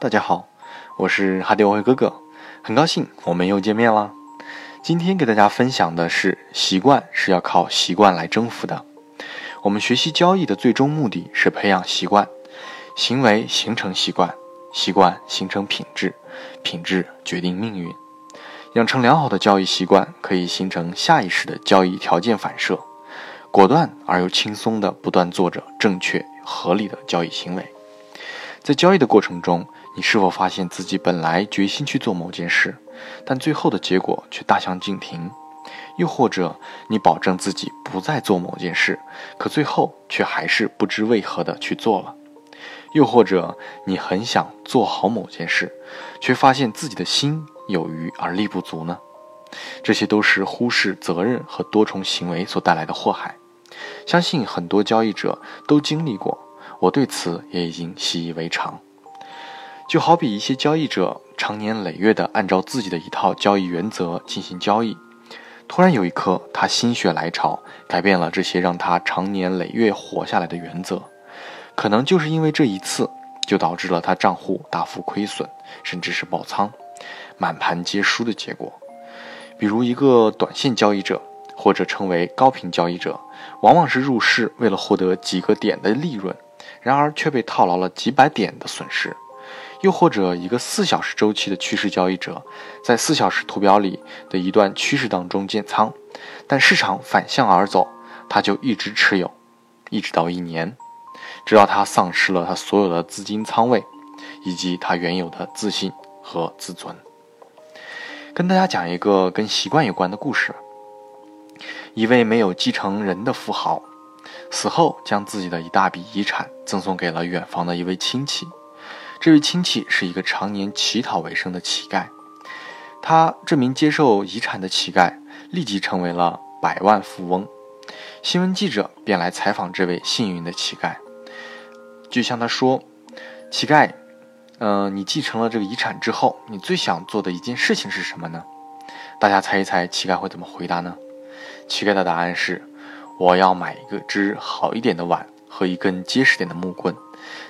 大家好，我是哈迪欧会哥哥，很高兴我们又见面了。今天给大家分享的是，习惯是要靠习惯来征服的。我们学习交易的最终目的是培养习惯，行为形成习惯，习惯形成品质，品质决定命运。养成良好的交易习惯，可以形成下意识的交易条件反射，果断而又轻松地不断做着正确合理的交易行为。在交易的过程中，你是否发现自己本来决心去做某件事，但最后的结果却大相径庭？又或者你保证自己不再做某件事，可最后却还是不知为何的去做了？又或者你很想做好某件事，却发现自己的心有余而力不足呢？这些都是忽视责任和多重行为所带来的祸害。相信很多交易者都经历过。我对此也已经习以为常，就好比一些交易者长年累月地按照自己的一套交易原则进行交易，突然有一刻他心血来潮，改变了这些让他长年累月活下来的原则，可能就是因为这一次，就导致了他账户大幅亏损，甚至是爆仓，满盘皆输的结果。比如一个短线交易者，或者称为高频交易者，往往是入市为了获得几个点的利润。然而却被套牢了几百点的损失，又或者一个四小时周期的趋势交易者，在四小时图表里的一段趋势当中建仓，但市场反向而走，他就一直持有，一直到一年，直到他丧失了他所有的资金仓位，以及他原有的自信和自尊。跟大家讲一个跟习惯有关的故事：一位没有继承人的富豪。死后，将自己的一大笔遗产赠送给了远房的一位亲戚。这位亲戚是一个常年乞讨为生的乞丐。他这名接受遗产的乞丐立即成为了百万富翁。新闻记者便来采访这位幸运的乞丐，就向他说：“乞丐，嗯，你继承了这个遗产之后，你最想做的一件事情是什么呢？”大家猜一猜，乞丐会怎么回答呢？乞丐的答案是。我要买一个只好一点的碗和一根结实点的木棍，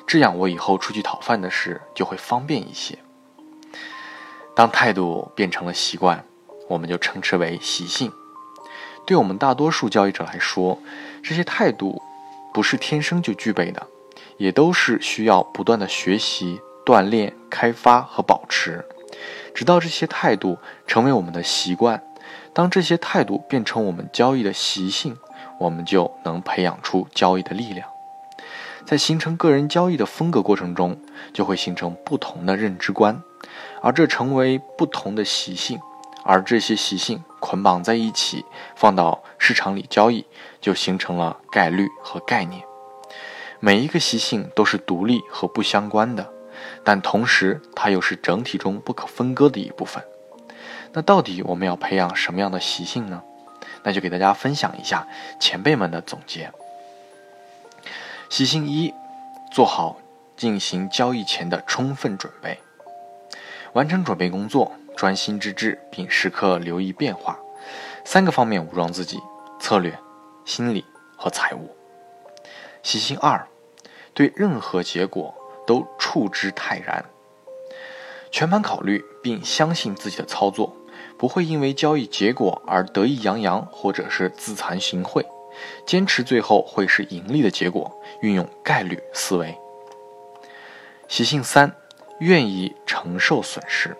这样我以后出去讨饭的事就会方便一些。当态度变成了习惯，我们就称之为习性。对我们大多数交易者来说，这些态度不是天生就具备的，也都是需要不断的学习、锻炼、开发和保持，直到这些态度成为我们的习惯。当这些态度变成我们交易的习性。我们就能培养出交易的力量，在形成个人交易的风格过程中，就会形成不同的认知观，而这成为不同的习性，而这些习性捆绑在一起，放到市场里交易，就形成了概率和概念。每一个习性都是独立和不相关的，但同时它又是整体中不可分割的一部分。那到底我们要培养什么样的习性呢？那就给大家分享一下前辈们的总结。习性一，做好进行交易前的充分准备，完成准备工作，专心致志，并时刻留意变化。三个方面武装自己：策略、心理和财务。习性二，对任何结果都处之泰然，全盘考虑并相信自己的操作。不会因为交易结果而得意洋洋，或者是自惭形秽，坚持最后会是盈利的结果。运用概率思维。习性三，愿意承受损失，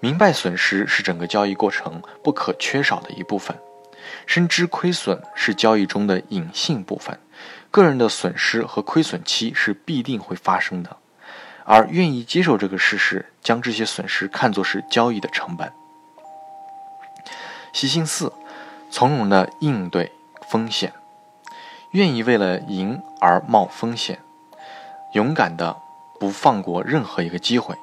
明白损失是整个交易过程不可缺少的一部分，深知亏损是交易中的隐性部分，个人的损失和亏损期是必定会发生的，而愿意接受这个事实，将这些损失看作是交易的成本。习性四，从容的应对风险，愿意为了赢而冒风险，勇敢的不放过任何一个机会，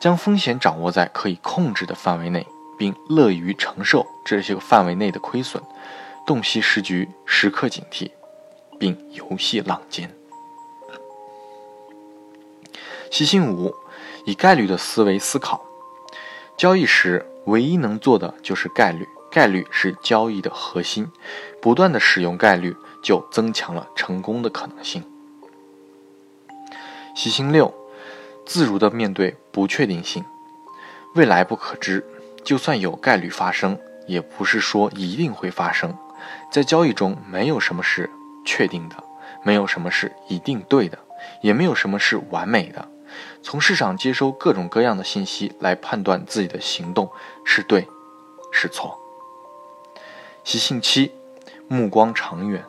将风险掌握在可以控制的范围内，并乐于承受这些个范围内的亏损，洞悉时局，时刻警惕，并游戏浪尖。习性五，以概率的思维思考，交易时唯一能做的就是概率。概率是交易的核心，不断的使用概率就增强了成功的可能性。习性六，自如地面对不确定性，未来不可知，就算有概率发生，也不是说一定会发生。在交易中，没有什么是确定的，没有什么是一定对的，也没有什么是完美的。从市场接收各种各样的信息来判断自己的行动是对是错。习性七，目光长远，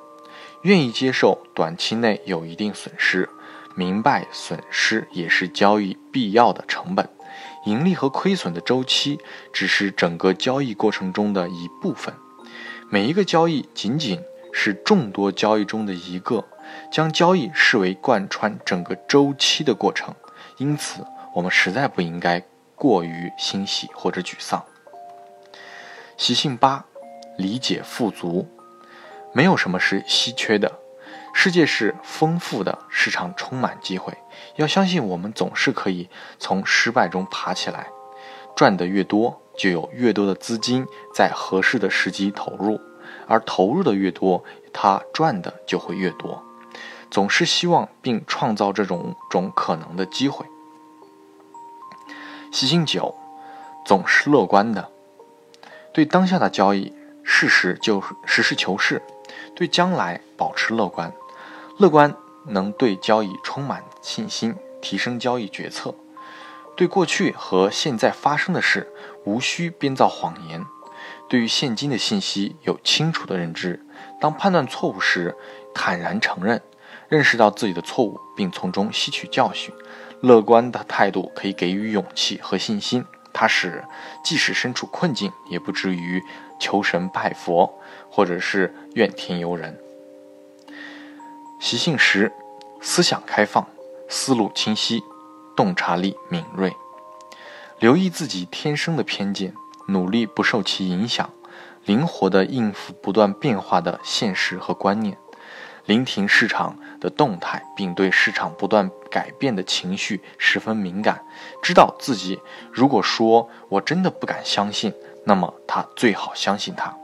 愿意接受短期内有一定损失。明白损失也是交易必要的成本，盈利和亏损的周期只是整个交易过程中的一部分，每一个交易仅仅是众多交易中的一个，将交易视为贯穿整个周期的过程，因此我们实在不应该过于欣喜或者沮丧。习性八，理解富足，没有什么是稀缺的。世界是丰富的，市场充满机会。要相信，我们总是可以从失败中爬起来。赚得越多，就有越多的资金在合适的时机投入，而投入的越多，它赚的就会越多。总是希望并创造这种种可能的机会。习性九，总是乐观的。对当下的交易，事实就实事求是；对将来，保持乐观。乐观能对交易充满信心，提升交易决策。对过去和现在发生的事，无需编造谎言。对于现今的信息有清楚的认知。当判断错误时，坦然承认，认识到自己的错误，并从中吸取教训。乐观的态度可以给予勇气和信心，它使即使身处困境，也不至于求神拜佛，或者是怨天尤人。习性十，思想开放，思路清晰，洞察力敏锐，留意自己天生的偏见，努力不受其影响，灵活地应付不断变化的现实和观念，聆听市场的动态，并对市场不断改变的情绪十分敏感，知道自己如果说我真的不敢相信，那么他最好相信他。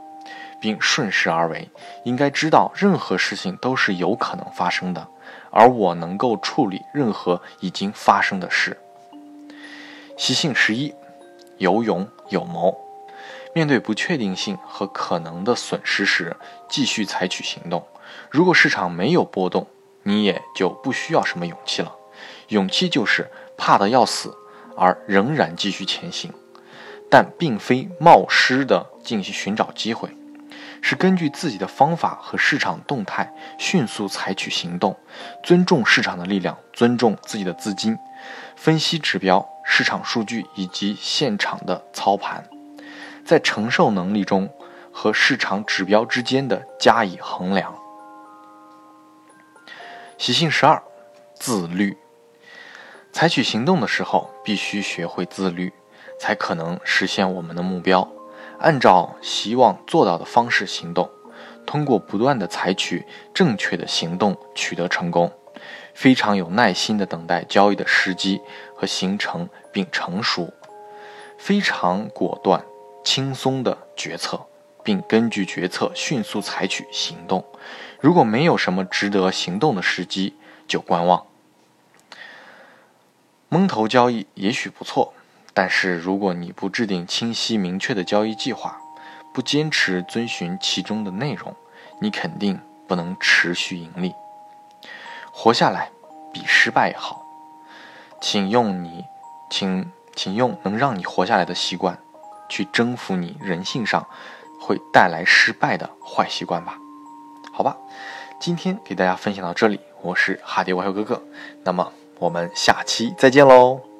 并顺势而为，应该知道任何事情都是有可能发生的，而我能够处理任何已经发生的事。习性十一，有勇有谋，面对不确定性和可能的损失时，继续采取行动。如果市场没有波动，你也就不需要什么勇气了。勇气就是怕得要死，而仍然继续前行，但并非冒失的进行寻找机会。是根据自己的方法和市场动态迅速采取行动，尊重市场的力量，尊重自己的资金，分析指标、市场数据以及现场的操盘，在承受能力中和市场指标之间的加以衡量。习性十二，自律。采取行动的时候，必须学会自律，才可能实现我们的目标。按照希望做到的方式行动，通过不断的采取正确的行动取得成功。非常有耐心的等待交易的时机和形成并成熟，非常果断、轻松的决策，并根据决策迅速采取行动。如果没有什么值得行动的时机，就观望。蒙头交易也许不错。但是，如果你不制定清晰明确的交易计划，不坚持遵循其中的内容，你肯定不能持续盈利。活下来比失败好，请用你，请请用能让你活下来的习惯，去征服你人性上会带来失败的坏习惯吧。好吧，今天给大家分享到这里，我是哈迪外号哥哥，那么我们下期再见喽。